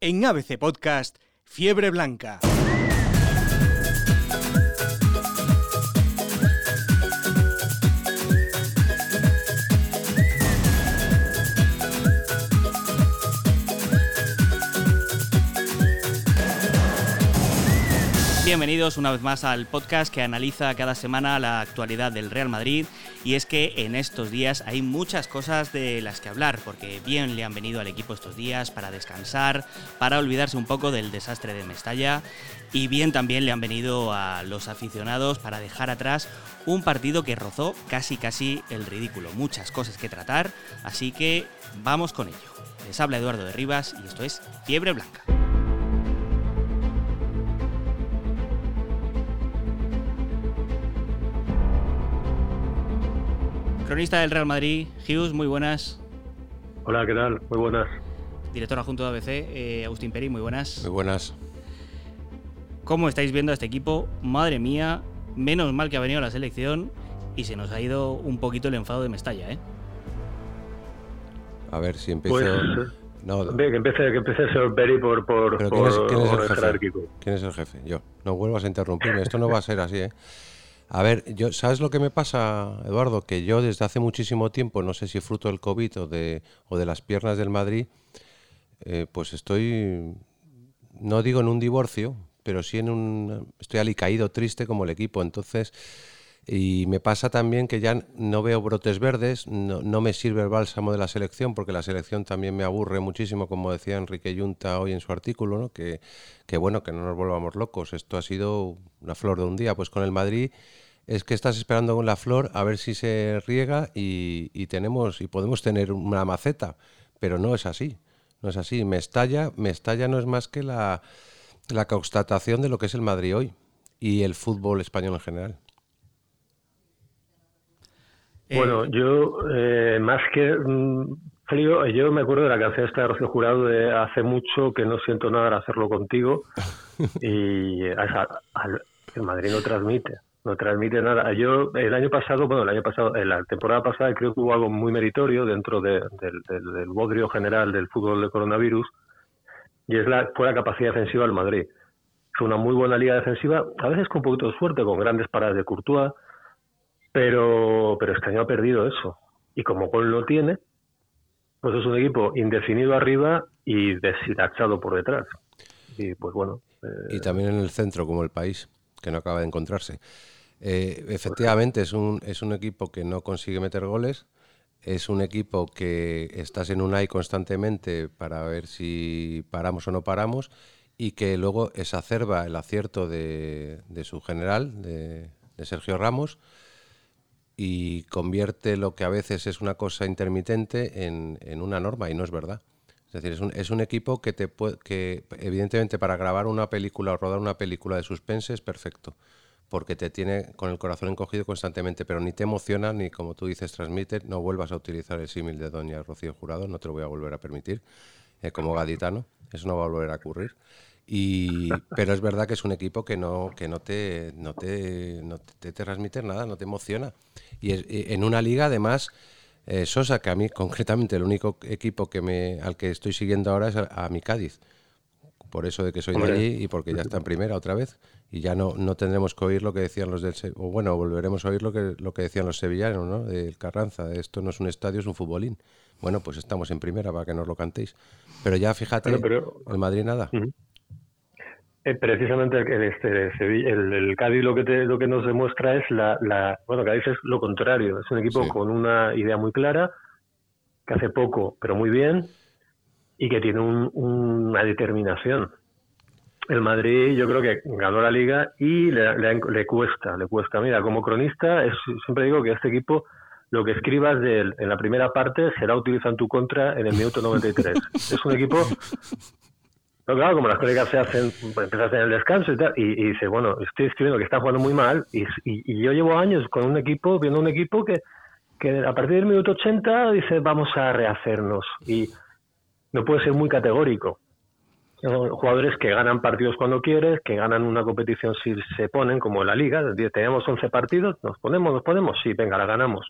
En ABC Podcast, Fiebre Blanca. Bienvenidos una vez más al podcast que analiza cada semana la actualidad del Real Madrid y es que en estos días hay muchas cosas de las que hablar porque bien le han venido al equipo estos días para descansar, para olvidarse un poco del desastre de Mestalla y bien también le han venido a los aficionados para dejar atrás un partido que rozó casi casi el ridículo, muchas cosas que tratar, así que vamos con ello. Les habla Eduardo de Rivas y esto es Fiebre Blanca. Cronista del Real Madrid, Hughes, muy buenas. Hola, ¿qué tal? Muy buenas. Director adjunto de ABC, eh, Agustín Peri, muy buenas. Muy buenas. ¿Cómo estáis viendo a este equipo? Madre mía, menos mal que ha venido la selección y se nos ha ido un poquito el enfado de Mestalla, ¿eh? A ver si empiezo... Pues, no, que empiece, que empiece el señor Peri por, por, ¿quién, por, es, ¿quién es el jefe? jerárquico. ¿Quién es el jefe? Yo. No vuelvas a interrumpirme. Esto no va a ser así, ¿eh? A ver, yo, ¿sabes lo que me pasa, Eduardo? Que yo desde hace muchísimo tiempo, no sé si fruto del COVID o de, o de las piernas del Madrid, eh, pues estoy, no digo en un divorcio, pero sí en un, estoy alicaído, triste como el equipo. Entonces, y me pasa también que ya no veo brotes verdes, no, me sirve el bálsamo de la selección, porque la selección también me aburre muchísimo, como decía Enrique Yunta hoy en su artículo, ¿no? que, que bueno, que no nos volvamos locos, esto ha sido una flor de un día, pues con el Madrid es que estás esperando con la flor a ver si se riega y, y tenemos y podemos tener una maceta, pero no es así, no es así, me estalla, me estalla no es más que la, la constatación de lo que es el Madrid hoy y el fútbol español en general. Bueno, yo eh, más que mm, frío, yo me acuerdo de la canción esta de Rocío Jurado de hace mucho que no siento nada de hacerlo contigo y a, a, el Madrid no transmite, no transmite nada. Yo el año pasado, bueno, el año pasado, en la temporada pasada creo que hubo algo muy meritorio dentro de, del, del, del bodrio general del fútbol de coronavirus y es la, fue la capacidad defensiva del Madrid. Fue una muy buena liga defensiva, a veces con un poquito de suerte, con grandes paradas de Courtois, pero, pero este año ha perdido eso. Y como gol no tiene, pues es un equipo indefinido arriba y deshilachado por detrás. Y pues bueno. Eh... Y también en el centro, como el país, que no acaba de encontrarse. Eh, efectivamente, es un, es un equipo que no consigue meter goles. Es un equipo que estás en un AI constantemente para ver si paramos o no paramos y que luego exacerba el acierto de, de su general, de Sergio Ramos, y convierte lo que a veces es una cosa intermitente en, en una norma y no es verdad. Es decir, es un, es un equipo que, te puede, que evidentemente para grabar una película o rodar una película de suspense es perfecto, porque te tiene con el corazón encogido constantemente, pero ni te emociona ni como tú dices transmite, no vuelvas a utilizar el símil de Doña Rocío Jurado, no te lo voy a volver a permitir, eh, como gaditano, eso no va a volver a ocurrir. Y, pero es verdad que es un equipo que no, que no, te, no, te, no te, te transmite nada, no te emociona. Y es, en una liga, además, eh, Sosa, que a mí concretamente el único equipo que me, al que estoy siguiendo ahora es a, a mi Cádiz. Por eso de que soy de allí y porque ya está en primera otra vez. Y ya no, no tendremos que oír lo que decían los del... O bueno, volveremos a oír lo que, lo que decían los sevillanos, ¿no? Del Carranza. Esto no es un estadio, es un futbolín. Bueno, pues estamos en primera para que nos lo cantéis. Pero ya fíjate, pero, pero, el Madrid nada. Uh -huh. Eh, precisamente el, este, el, el, Cádiz lo que te, lo que nos demuestra es la, la, bueno Cádiz es lo contrario es un equipo sí. con una idea muy clara que hace poco pero muy bien y que tiene un, una determinación. El Madrid yo creo que ganó la liga y le, le, le, cuesta le cuesta. Mira como cronista es, siempre digo que este equipo lo que escribas de él en la primera parte será utilizado en tu contra en el minuto 93 es un equipo pero claro, como las crónicas se hacen, empiezas en el descanso y tal, y, y bueno, estoy escribiendo que está jugando muy mal, y, y, yo llevo años con un equipo, viendo un equipo que, que a partir del minuto 80 dice, vamos a rehacernos, y no puede ser muy categórico. Jugadores que ganan partidos cuando quieres, que ganan una competición si se ponen, como en la liga, tenemos 11 partidos, nos ponemos, nos ponemos, sí, venga, la ganamos.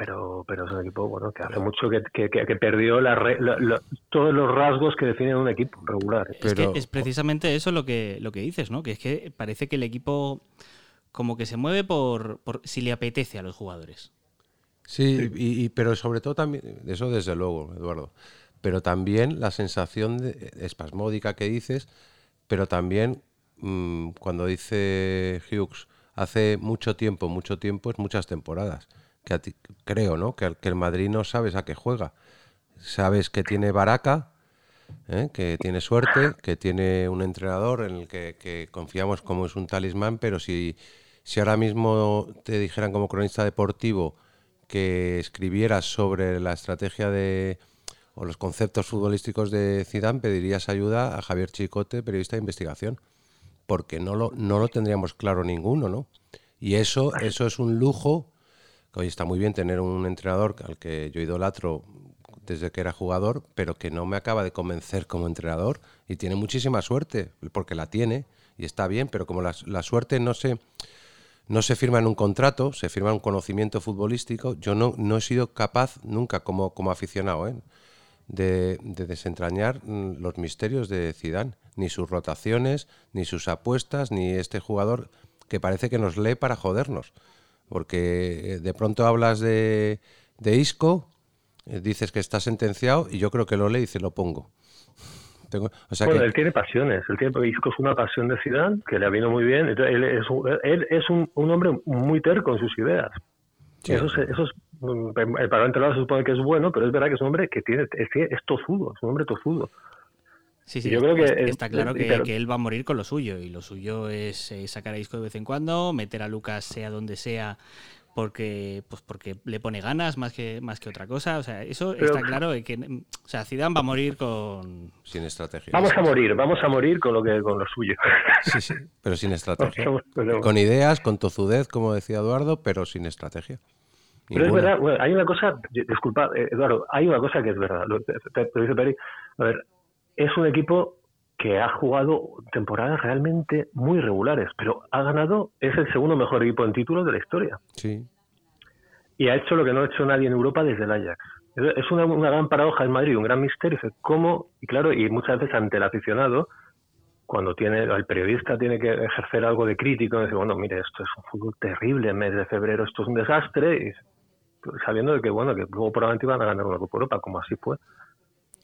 Pero, pero es un equipo bueno que hace mucho que, que, perdió la, todos los rasgos que definen un equipo regular. Es que es precisamente eso lo que, lo que dices, ¿no? Que es que parece que el equipo como que se mueve por, por si le apetece a los jugadores. Sí, Y, pero sobre todo también, eso desde luego, Eduardo, pero también la sensación de, espasmódica que dices, pero también mm, cuando dice Hughes, hace mucho tiempo, mucho tiempo, es muchas temporadas, que creo, ¿no? Que, que, el Madrid no sabes a qué juega. Sabes que tiene Baraca, ¿eh? que tiene suerte, que tiene un entrenador en el que, que confiamos como es un talismán, pero si, si ahora mismo te dijeran como cronista deportivo, que escribieras sobre la estrategia de o los conceptos futbolísticos de Zidane, pedirías ayuda a Javier Chicote, periodista de investigación, porque no lo, no lo tendríamos claro ninguno, ¿no? Y eso, eso es un lujo, que hoy está muy bien tener un entrenador al que yo idolatro desde que era jugador, pero que no me acaba de convencer como entrenador y tiene muchísima suerte, porque la tiene y está bien, pero como la, suerte no se no se firma en un contrato, se firma en un conocimiento futbolístico. Yo no, no he sido capaz nunca como, como aficionado ¿eh? de, desentrañar mm, los misterios de Zidane, ni sus rotaciones, ni sus apuestas, ni este jugador que parece que nos lee para jodernos. Porque eh, de pronto hablas de, de Isco, eh, dices que está sentenciado y yo creo que lo lee y se lo pongo bueno, él tiene pasiones. Él tiene, Isco es una pasión de Zidane que le ha venido muy bien. él es, un, él es un, hombre muy terco en sus ideas. Eso, es, eso es, el parlamento se supone que es bueno, pero es verdad que es un hombre que tiene es, es tozudo, es un hombre tozudo. Sí, sí, yo creo que está claro que, que, él va a morir con lo suyo y lo suyo es eh, sacar a Isco de vez en cuando, meter a Lucas sea donde sea porque pues porque le pone ganas más que más que otra cosa. O sea eso está claro que o sea Zidane va a morir con sin estrategia. Vamos a morir vamos a morir con lo que con lo suyo. Sí sí pero sin estrategia. Con ideas con tozudez como decía Eduardo pero sin estrategia. Pero es verdad hay una cosa disculpa eh, Eduardo hay una cosa que es verdad lo, dice Peri. A ver es un equipo que ha jugado temporadas realmente muy regulares, pero ha ganado, es el segundo mejor equipo en títulos de la historia. Sí. Y ha hecho lo que no ha hecho nadie en Europa desde el Ajax. Es una, gran paradoja en Madrid, un gran misterio. ¿Cómo? Y claro, y muchas veces ante el aficionado, cuando tiene el periodista tiene que ejercer algo de crítico, dice, bueno, mire, esto es un fútbol terrible, en mes de febrero esto es un desastre, y sabiendo de que, bueno, que luego probablemente iban a ganar una Copa Europa, como así fue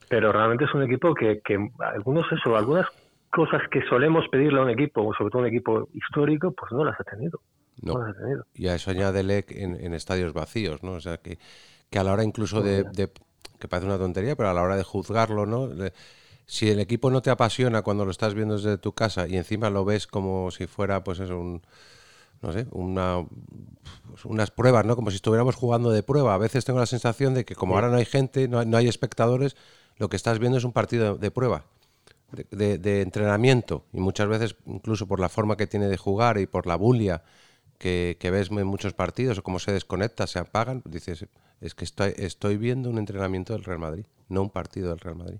pero realmente es un equipo que, que algunos eso, algunas cosas que solemos pedirle a un equipo, sobre todo un equipo histórico, pues no las ha tenido. No, las ha tenido. Y a eso añádele en, en estadios vacíos, ¿no? O sea, que, que a la hora incluso de, que parece una tontería, pero a la hora de juzgarlo, ¿no? si el equipo no te apasiona cuando lo estás viendo desde tu casa y encima lo ves como si fuera, pues eso, un, no sé, una, unas pruebas, ¿no? Como si estuviéramos jugando de prueba. A veces tengo la sensación de que como ahora no hay gente, no no hay espectadores, lo que estás viendo es un partido de, prueba, de, entrenamiento, y muchas veces, incluso por la forma que tiene de jugar y por la bulia que, ves en muchos partidos, o cómo se desconecta, se apagan, dices, es que estoy, estoy viendo un entrenamiento del Real Madrid, no un partido del Real Madrid.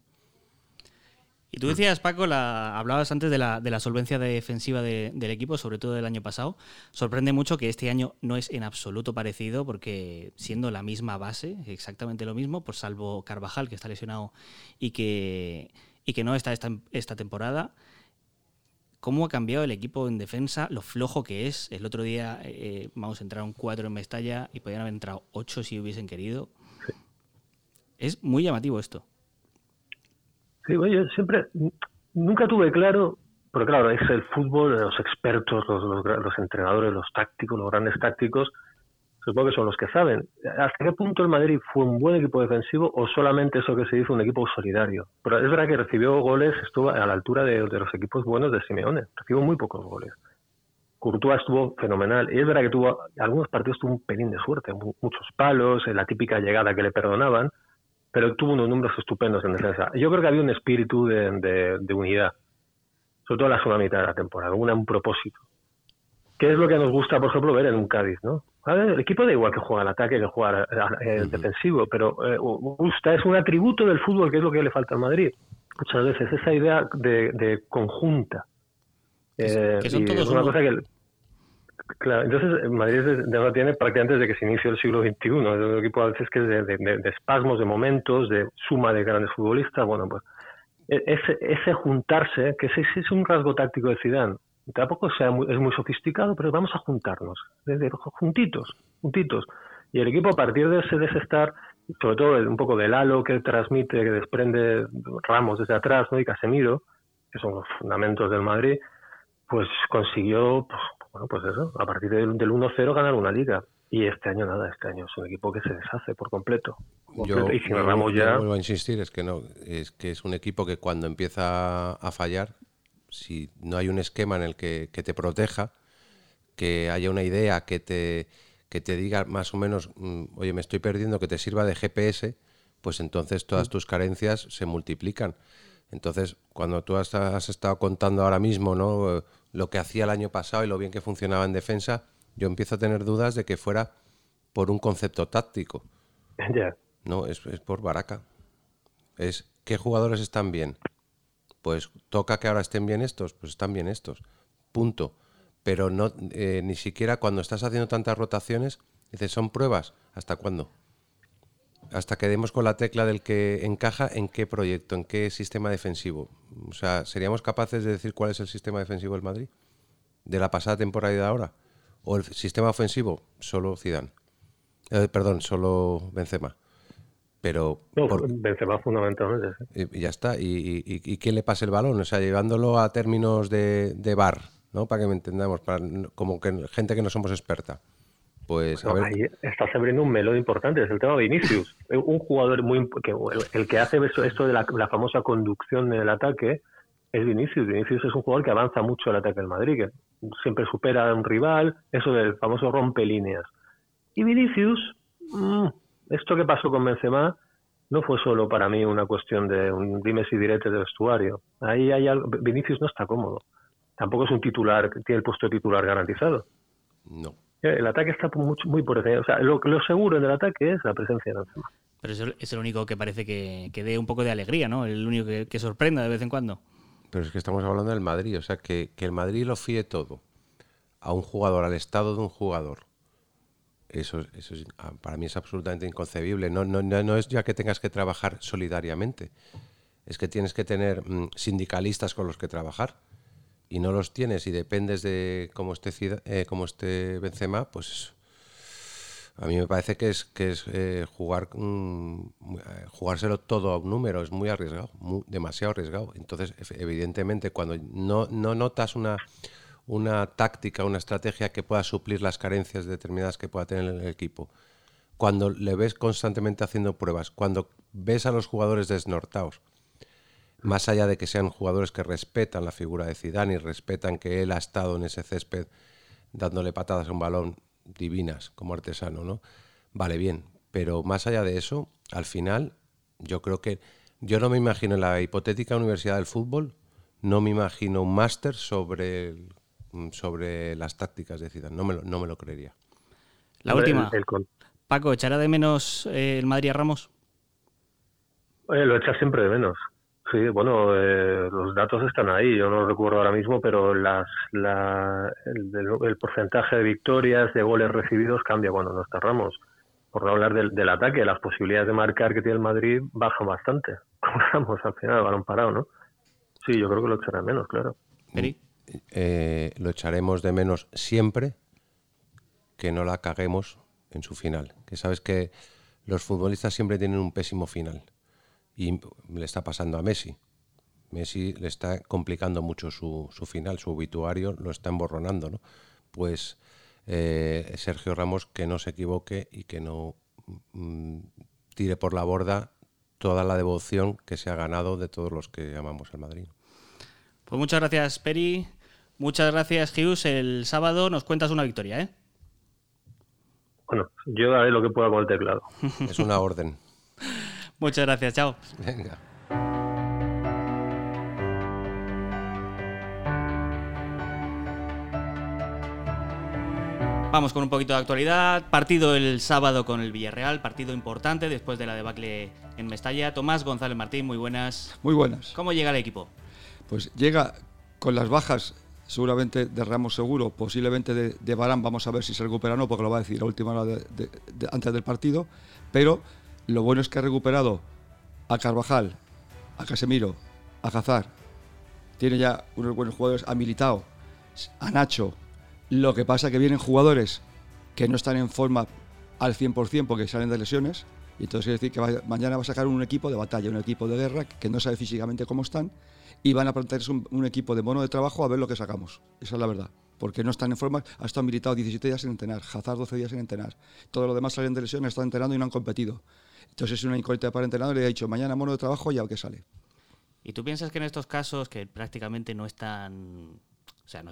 Y tú decías, Paco, la, hablabas antes de la, de la solvencia defensiva del equipo, sobre todo del año pasado. Sorprende mucho que este año no es en absoluto parecido, porque siendo la misma base, exactamente lo mismo, por salvo Carvajal, que está lesionado y que, y que no está esta, esta temporada, ¿cómo ha cambiado el equipo en defensa? Lo flojo que es. El otro día, eh, vamos, entraron cuatro en Mestalla y podían haber entrado ocho si hubiesen querido. Es muy llamativo esto. Sí, yo siempre, nunca tuve claro, porque claro, es el fútbol, los expertos, los, entrenadores, los tácticos, los grandes tácticos, supongo que son los que saben. ¿Hasta qué punto el Madrid fue un buen equipo defensivo o solamente eso que se dice un equipo solidario? Pero es verdad que recibió goles, estuvo a la altura de, los equipos buenos de Simeone, recibió muy pocos goles. Courtois estuvo fenomenal. Y es verdad que tuvo, algunos partidos tuvo un pelín de suerte, muchos palos, la típica llegada que le perdonaban, pero tuvo unos números estupendos en defensa. Yo creo que había un espíritu de, unidad, sobre todo en la segunda mitad de la temporada, un propósito. ¿Qué es lo que nos gusta, por ejemplo, ver en un Cádiz? ¿no? el equipo da igual que juega al ataque que juega el defensivo, pero eh, gusta, es un atributo del fútbol que es lo que le falta al Madrid. Muchas veces esa idea de, conjunta. que son eh, todos una cosa que Claro, entonces Madrid ya tiene prácticamente desde que se inició el siglo XXI. Es un equipo a veces que es de, espasmos, de momentos, de suma de grandes futbolistas. Bueno, pues e, ese, ese juntarse, que ese, es un rasgo táctico de Zidane, tampoco sea es muy sofisticado, pero vamos a juntarnos, desde, juntitos, juntitos. Y el equipo a partir de ese, de ese estar, sobre todo un poco del halo que transmite, que desprende Ramos desde atrás ¿no? y Casemiro, que son los fundamentos del Madrid, pues consiguió pues, bueno, pues eso, a partir del, 1-0 ganar una liga. Y este año nada, este año es un equipo que se deshace por completo. Yo, y si nos ya... vuelvo a insistir, es que no, es que es un equipo que cuando empieza a fallar, si no hay un esquema en el que, te proteja, que haya una idea que te, que te diga más o menos, mm, oye, me estoy perdiendo, que te sirva de GPS, pues entonces todas mm. tus carencias se multiplican. Entonces, cuando tú has, has, estado contando ahora mismo ¿no? Lo que hacía el año pasado y lo bien que funcionaba en defensa, yo empiezo a tener dudas de que fuera por un concepto táctico. No, es, por Baraca. Es qué jugadores están bien. Pues toca que ahora estén bien estos, pues están bien estos. Punto. Pero no, eh, ni siquiera cuando estás haciendo tantas rotaciones, dices, son pruebas. ¿Hasta cuándo? Hasta que demos con la tecla del que encaja en qué proyecto, en qué sistema defensivo. O sea, ¿seríamos capaces de decir cuál es el sistema defensivo del Madrid? ¿De la pasada temporada y de ahora? ¿O el sistema ofensivo? Solo Zidane. Eh, perdón, solo Benzema. Pero Benzema fundamentalmente. Y, ya está. ¿Y, y, quién le pasa el balón? O sea, llevándolo a términos de, de bar, ¿no? Para que me entendamos, para, como que gente que no somos experta. Pues a ver. Ahí estás abriendo un melón importante, es el tema de Vinicius. un jugador muy. Que, el, que hace esto de la, famosa conducción del ataque es Vinicius. Vinicius es un jugador que avanza mucho el ataque del Madrid, que siempre supera a un rival, eso del famoso rompe líneas. Y Vinicius, mm, esto que pasó con Benzema no fue solo para mí una cuestión de un dimes y diretes de vestuario. Ahí hay algo. Vinicius no está cómodo. Tampoco es un titular, tiene el puesto de titular garantizado. No. El ataque está muy, muy por encima. O sea, lo, lo, seguro en el ataque es la presencia de Benzema. Pero es el, es el único que parece que, que, dé un poco de alegría, ¿no? El único que, sorprenda de vez en cuando. Pero es que estamos hablando del Madrid. O sea, que, que el Madrid lo fíe todo a un jugador, al estado de un jugador. Eso, eso ah, para mí es absolutamente inconcebible. No, no, no es ya que tengas que trabajar solidariamente. Es que tienes que tener mm, sindicalistas con los que trabajar y no los tienes y dependes de cómo esté, eh, cómo esté Benzema, pues a mí me parece que es, que es eh, jugar mm, eh, jugárselo todo a un número, es muy arriesgado, demasiado arriesgado. Entonces, evidentemente, cuando no, no notas una, una táctica, una estrategia que pueda suplir las carencias determinadas que pueda tener el equipo, cuando le ves constantemente haciendo pruebas, cuando ves a los jugadores desnortados, más allá de que sean jugadores que respetan la figura de Zidane y respetan que él ha estado en ese césped dándole patadas a un balón divinas como artesano, ¿no? Vale, bien, pero más allá de eso, al final yo creo que yo no me imagino en la hipotética Universidad del Fútbol, no me imagino un máster sobre sobre las tácticas de Zidane, no me lo, no me lo creería. La última. Paco, ¿echará de menos eh, el Madrid a Ramos? lo echa siempre de menos. Sí, bueno, eh, los datos están ahí, yo no los recuerdo ahora mismo, pero las, la, el, porcentaje de victorias, de goles recibidos cambia cuando nos cerramos. Por no hablar del, del ataque, las posibilidades de marcar que tiene el Madrid bajan bastante. Como al final, balón parado, ¿no? Sí, yo creo que lo echará menos, claro. Eh, lo echaremos de menos siempre que no la caguemos en su final. Que sabes que los futbolistas siempre tienen un pésimo final y le está pasando a Messi. Messi le está complicando mucho su, su final, su obituario lo está emborronando, ¿no? Pues eh, Sergio Ramos que no se equivoque y que no mm, tire por la borda toda la devoción que se ha ganado de todos los que amamos al Madrid. Pues muchas gracias, Peri. Muchas gracias, Hughes. El sábado nos cuentas una victoria, ¿eh? Bueno, yo haré lo que pueda con el teclado. Es una orden. Muchas gracias, chao. Venga. Vamos con un poquito de actualidad. Partido el sábado con el Villarreal, partido importante después de la debacle en Mestalla. Tomás González Martín, muy buenas. Muy buenas. ¿Cómo llega el equipo? Pues llega con las bajas seguramente de Ramos seguro, posiblemente de, de, Barán, vamos a ver si se recupera o no, porque lo va a decir a última hora de, antes del partido, pero lo bueno es que ha recuperado a Carvajal, a Casemiro, a Hazard, tiene ya unos buenos jugadores, a Militao, a Nacho, lo que pasa es que vienen jugadores que no están en forma al 100% porque salen de lesiones, y entonces quiere decir que mañana va a sacar un equipo de batalla, un equipo de guerra que no sabe físicamente cómo están y van a plantearse un, equipo de mono de trabajo a ver lo que sacamos. Esa es la verdad. Porque no están en forma, ha estado militado 17 días en entrenar, Hazard 12 días en entrenar. Todo lo demás salen de lesiones, están entrenando y no han competido. Entonces es una incógnita para el entrenador y le ha dicho mañana mono de trabajo y a que sale. ¿Y tú piensas que en estos casos que prácticamente no están, o sea, no,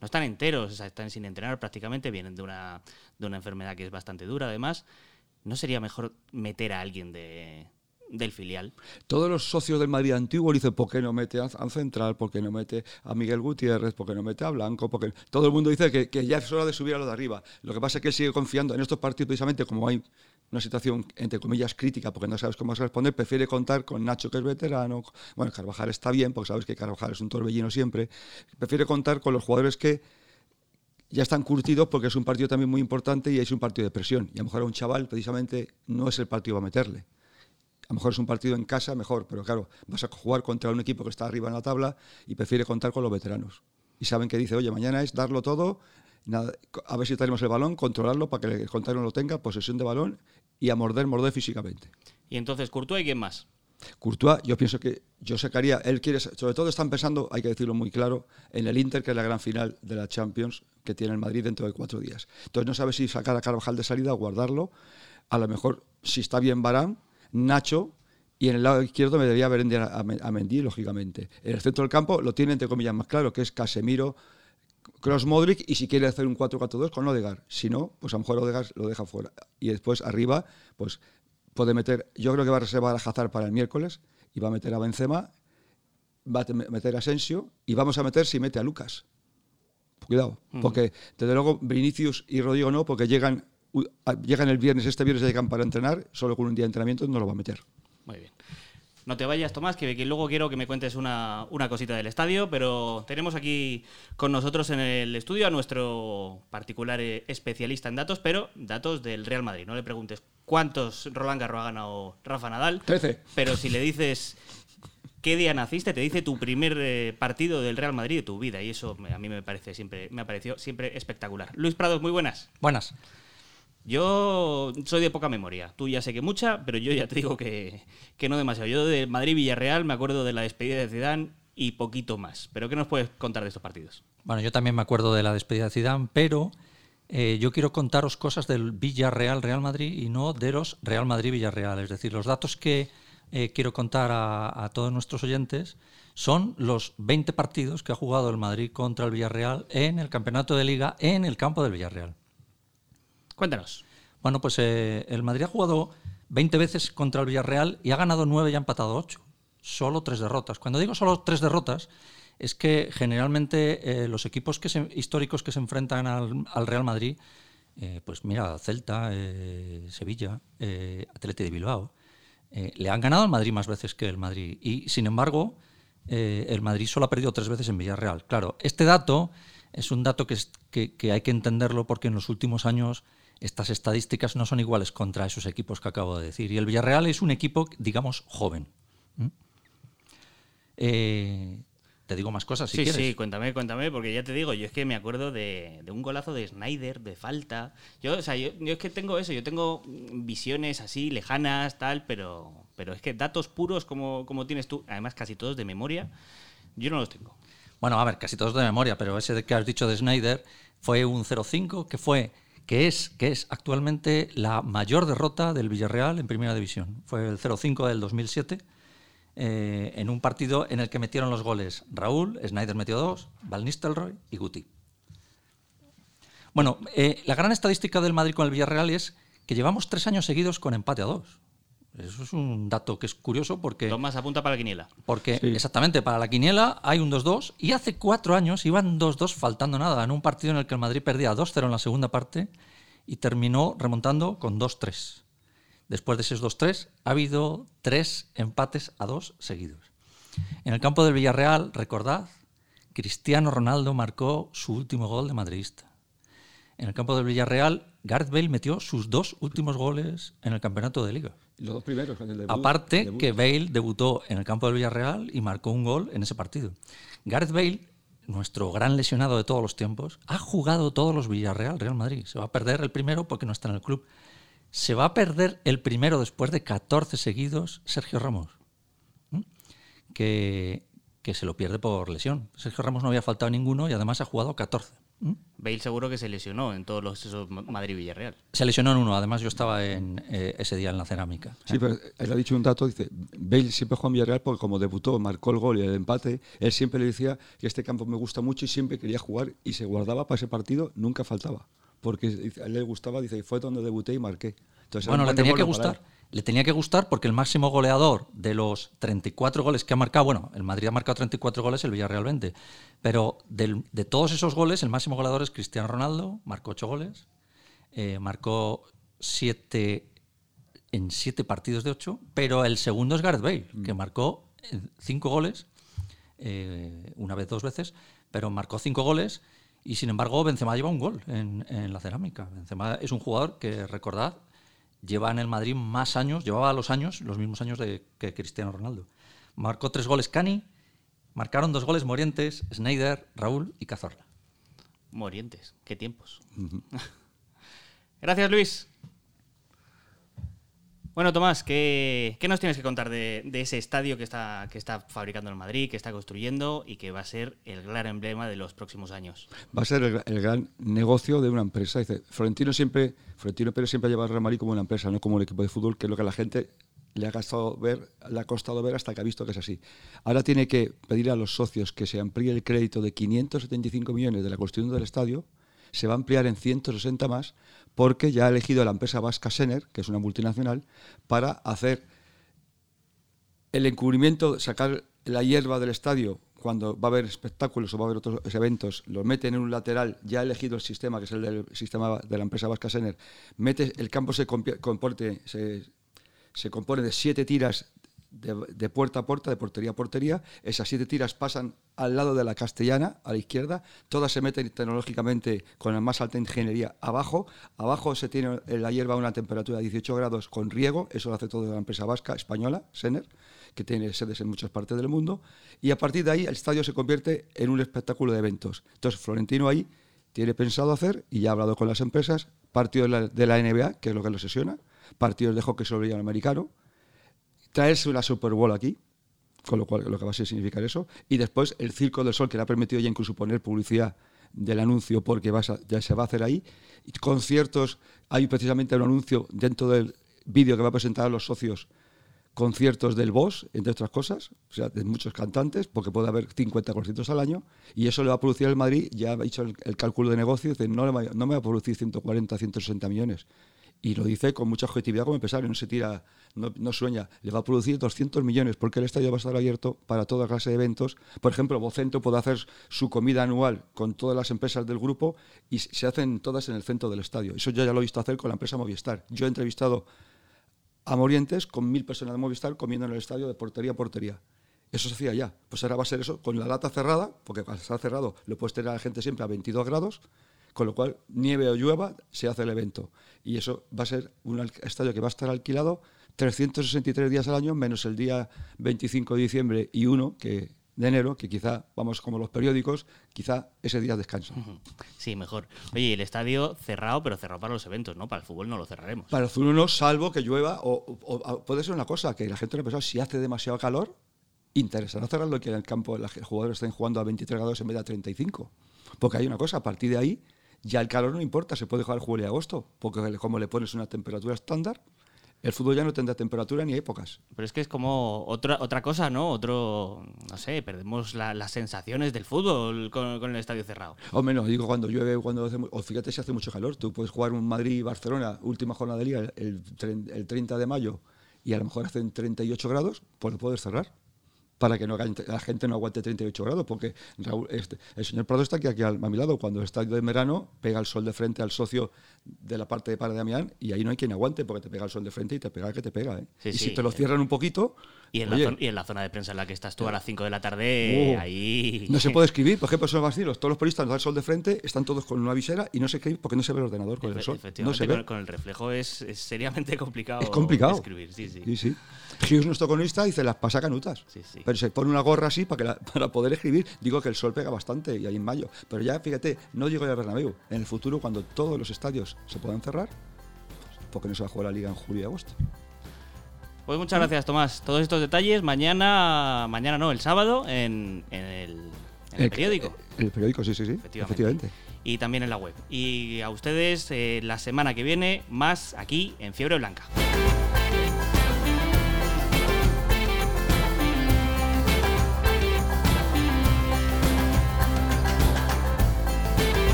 están enteros, o sea, están sin entrenar prácticamente, vienen de una, de una enfermedad que es bastante dura además, ¿no sería mejor meter a alguien de, del filial. Todos los socios del Madrid antiguo dicen, ¿por qué no mete a, Central? ¿Por qué no mete a Miguel Gutiérrez? ¿Por qué no mete a Blanco? Porque todo el mundo dice que, ya es hora de subir a lo de arriba. Lo que pasa es que él sigue confiando en estos partidos precisamente como hay una situación, entre comillas, crítica, porque no sabes cómo vas a responder, prefiere contar con Nacho, que es veterano. Bueno, Carvajal está bien, porque sabes que Carvajal es un torbellino siempre. Prefiere contar con los jugadores que ya están curtidos porque es un partido también muy importante y es un partido de presión. Y a lo mejor a un chaval, precisamente, no es el partido a meterle a lo mejor es un partido en casa, mejor, pero claro, vas a jugar contra un equipo que está arriba en la tabla y prefiere contar con los veteranos. Y saben que dice, oye, mañana es darlo todo, a ver si tenemos el balón, controlarlo para que el contrario no lo tenga, posesión de balón y a morder, morder físicamente. Y entonces, Courtois, ¿y quién más? Courtois, yo pienso que yo sacaría, él quiere, sobre todo están pensando, hay que decirlo muy claro, en el Inter, que es la gran final de la Champions que tiene el Madrid dentro de cuatro días. Entonces no sabe si sacar a Carvajal de salida o guardarlo. A lo mejor, si está bien Barán, Nacho y en el lado izquierdo me debería vender a, a Mendy, lógicamente. En el centro del campo lo tiene, entre comillas, más claro, que es Casemiro, Cross Modric y si quiere hacer un 4-4-2 con Odegaard. Si no, pues a lo mejor Odegaard lo deja fuera. Y después arriba, pues puede meter, yo creo que va a reservar a Hazard para el miércoles y va a meter a Benzema, va a meter a Asensio y vamos a meter si mete a Lucas. Cuidado, porque desde luego Vinicius y Rodrigo no, porque llegan llegan el viernes, este viernes llegan para entrenar, solo con un día de entrenamiento no lo va a meter. Muy bien. No te vayas, Tomás, que, luego quiero que me cuentes una, cosita del estadio, pero tenemos aquí con nosotros en el estudio a nuestro particular eh, especialista en datos, pero datos del Real Madrid. No le preguntes cuántos Roland Garros ha ganado Rafa Nadal. Trece. Pero si le dices qué día naciste, te dice tu primer eh, partido del Real Madrid de tu vida, y eso a mí me parece siempre, me ha parecido siempre espectacular. Luis Prados, muy buenas. Buenas. Yo soy de poca memoria. Tú ya sé que mucha, pero yo ya te digo que, no demasiado. Yo de Madrid-Villarreal me acuerdo de la despedida de Zidane y poquito más. ¿Pero qué nos puedes contar de estos partidos? Bueno, yo también me acuerdo de la despedida de Zidane, pero eh, yo quiero contaros cosas del Villarreal-Real Madrid y no de los Real Madrid-Villarreal. Es decir, los datos que eh, quiero contar a, a, todos nuestros oyentes son los 20 partidos que ha jugado el Madrid contra el Villarreal en el campeonato de liga en el campo del Villarreal. Cuéntanos. Bueno, pues eh, el Madrid ha jugado 20 veces contra el Villarreal y ha ganado 9 y ha empatado 8. Solo tres derrotas. Cuando digo solo tres derrotas, es que generalmente eh, los equipos que históricos que se enfrentan al, Real Madrid, eh, pues mira, Celta, Sevilla, Atleti de Bilbao, le han ganado al Madrid más veces que el Madrid. Y sin embargo, el Madrid solo ha perdido tres veces en Villarreal. Claro, este dato es un dato que, que hay que entenderlo porque en los últimos años estas estadísticas no son iguales contra esos equipos que acabo de decir. Y el Villarreal es un equipo, digamos, joven. Eh, te digo más cosas si sí, quieres. Sí, cuéntame, cuéntame, porque ya te digo, yo es que me acuerdo de, un golazo de Snyder, de falta. Yo, o sea, yo, es que tengo eso, yo tengo visiones así lejanas, tal, pero, pero es que datos puros como, como tienes tú, además casi todos de memoria, yo no los tengo. Bueno, a ver, casi todos de memoria, pero ese que has dicho de Snyder fue un 0-5, que fue que es, que es actualmente la mayor derrota del Villarreal en Primera División. Fue el 0-5 del 2007, eh, en un partido en el que metieron los goles Raúl, Snyder metió dos, Nistelrooy y Guti. Bueno, eh, la gran estadística del Madrid con el Villarreal es que llevamos tres años seguidos con empate a dos. Eso es un dato que es curioso porque... Tomás apunta para la quiniela. Porque, exactamente, para la quiniela hay un 2-2 y hace cuatro años iban 2-2 faltando nada en un partido en el que el Madrid perdía 2-0 en la segunda parte y terminó remontando con 2-3. Después de esos 2-3 ha habido tres empates a dos seguidos. En el campo del Villarreal, recordad Cristiano Ronaldo marcó su último gol de madridista. En el campo del Villarreal, Gareth Bale metió sus dos últimos goles en el campeonato de liga. Los dos primeros, el debut, Aparte el debut. que Bale debutó en el campo del Villarreal y marcó un gol en ese partido. Gareth Bale, nuestro gran lesionado de todos los tiempos, ha jugado todos los Villarreal, Real Madrid. Se va a perder el primero porque no está en el club. Se va a perder el primero después de 14 seguidos Sergio Ramos, que, que se lo pierde por lesión. Sergio Ramos no había faltado ninguno y además ha jugado 14. ¿M? Bale seguro que se lesionó en todos los esos Madrid-Villarreal. Se lesionó en uno, además yo estaba en, eh, ese día en la cerámica. Sí, pero él ha dicho un dato, dice, Bale siempre jugó en Villarreal porque como debutó, marcó el gol y el empate, él siempre le decía que este campo me gusta mucho y siempre quería jugar y se guardaba para ese partido, nunca faltaba. Porque a él le gustaba, dice, fue donde debuté y marqué. Entonces, Bueno, le tenía que gustar. Le tenía que gustar porque el máximo goleador de los 34 goles que ha marcado, bueno, el Madrid ha marcado 34 goles, el Villarreal 20, pero del- de todos esos goles, el máximo goleador es Cristiano Ronaldo, marcó 8 goles, eh, marcó 7 en 7 partidos de 8, pero el segundo es Gareth Bale, que marcó 5 goles, eh, una vez, dos veces, pero marcó 5 goles y sin embargo Benzema lleva un gol en, en la cerámica. Benzema es un jugador que, recordad, lleva en el Madrid más años, llevaba los años, los mismos años de, que Cristiano Ronaldo. Marcó tres goles Cani, marcaron dos goles Morientes, Schneider, Raúl y Cazorla. Morientes, qué tiempos. Gracias, Luis. Bueno, Tomás, ¿qué, nos tienes que contar de, ese estadio que está, que está fabricando el Madrid, que está construyendo y que va a ser el gran emblema de los próximos años? va a ser el, el gran negocio de una empresa. Dice, Florentino siempre, Florentino Pérez siempre lleva al Real Madrid como una empresa, no como un equipo de fútbol, que es lo que a la gente le ha gastado ver, le ha costado ver hasta que ha visto que es así. Ahora tiene que pedir a los socios que se amplíe el crédito de 575 millones de la construcción del estadio, se va a ampliar en 160 más, porque ya ha elegido a la empresa vasca Sener, que es una multinacional, para hacer el encubrimiento, sacar la hierba del estadio cuando va a haber espectáculos o va a haber otros eventos, lo meten en un lateral, ya ha elegido el sistema, que es el del sistema de la empresa vasca Sener, mete, el campo se, comporte, se compone de siete tiras de, puerta a puerta, de portería a portería. Esas siete tiras pasan al lado de la castellana, a la izquierda. Todas se meten tecnológicamente con la más alta ingeniería abajo. Abajo se tiene en la hierba una temperatura de 18 grados con riego. Eso lo hace todo la empresa vasca española, Sener, que tiene sedes en muchas partes del mundo. Y a partir de ahí el estadio se convierte en un espectáculo de eventos. Entonces Florentino ahí tiene pensado hacer, y ya ha hablado con las empresas, partidos de la, NBA, que es lo que lo sesiona, partidos de hockey sobre hielo americano, traerse una Super Bowl aquí, con lo cual lo que va a significar eso, y después el Circo del Sol, que le ha permitido ya incluso poner publicidad del anuncio porque vas a- ya se va a hacer ahí, conciertos, hay precisamente un anuncio dentro del vídeo que va a presentar a los socios, conciertos del Boss, entre otras cosas, o sea, de muchos cantantes, porque puede haber 50 conciertos al año, y eso le va a producir al Madrid, ya ha hecho el, el cálculo de negocio, no, va- no me va a producir 140, 160 millones. Y lo dice con mucha objetividad como empresario, no se tira, no, sueña, le va a producir 200 millones, porque el estadio va a estar abierto para toda clase de eventos. Por ejemplo, Vocento puede hacer su comida anual con todas las empresas del grupo y se hacen todas en el centro del estadio. Eso yo ya lo he visto hacer con la empresa Movistar. Yo he entrevistado a Morientes con mil personas de Movistar comiendo en el estadio de portería a portería. Eso se hacía ya. Pues ahora va a ser eso con la lata cerrada, porque cuando está cerrado lo puedes tener a la gente siempre a 22 grados, con lo cual nieve o llueva se hace el evento. Y eso va a ser un estadio que va a estar alquilado 363 días al año, menos el día 25 de diciembre y 1 que, de enero, que quizá, vamos como los periódicos, quizá ese día descanso. Sí, mejor. Oye, el estadio cerrado, pero cerrado para los eventos, ¿no? Para el fútbol no lo cerraremos. Para el fútbol no, salvo que llueva, o, o- o puede ser una cosa, que la gente no pensado, si hace demasiado calor, interesará cerrarlo y que en el campo los jugadores estén jugando a 23 grados en vez de a 35. Porque hay una cosa, a partir de ahí, ya el calor no importa, se puede jugar julio y agosto, porque como le pones una temperatura estándar, el fútbol ya no tendrá temperatura ni épocas. Pero es que es como otra, otra cosa, ¿no? Otro, no sé, perdemos la- las sensaciones del fútbol con, con el estadio cerrado. O menos, digo cuando llueve, cuando hace, o fíjate si hace mucho calor, tú puedes jugar un Madrid-Barcelona, última jornada de liga, el, el 30 de mayo, y a lo mejor hacen 38 grados, pues lo puedes cerrar. Para que no, la gente no aguante 38 grados, porque este, el señor Prado está aquí, aquí a mi lado, cuando está de verano, pega el sol de frente al socio de la parte de Para de Damián y ahí no hay quien aguante porque te pega el sol de frente y te pega que te pega. ¿eh? y si te lo cierran un poquito... Y en, la y en, la zona de prensa en la que estás tú a las 5 de la tarde, uh. ahí... No se puede escribir, por ejemplo, son vacilos. Todos los periodistas nos dan el sol de frente, están todos con una visera y no se escribe porque no se ve el ordenador con el sol. No se ve. Con, el reflejo es, seriamente complicado, es complicado. escribir. Sí, sí. sí, sí. Hughes, nuestro cronista, dice las pasa canutas. Sí, sí. Pero se pone una gorra así para, que para poder escribir. Digo que el sol pega bastante y ahí en mayo. Pero ya, fíjate, no digo ya Bernabéu. En el futuro, cuando todos los estadios se puedan cerrar, porque no se va a jugar la liga en julio y agosto. Pues muchas gracias, Tomás. Todos estos detalles mañana, mañana no, el sábado en, el, periódico. El, periódico, sí, sí, sí. Efectivamente. Y también en la web. Y a ustedes eh, la semana que viene, más aquí en Fiebre Blanca.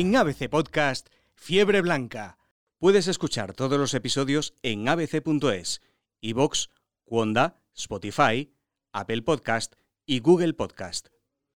En ABC Podcast, Fiebre Blanca. Puedes escuchar todos los episodios en abc.es, iVox, Wanda, Spotify, Apple Podcast y Google Podcast.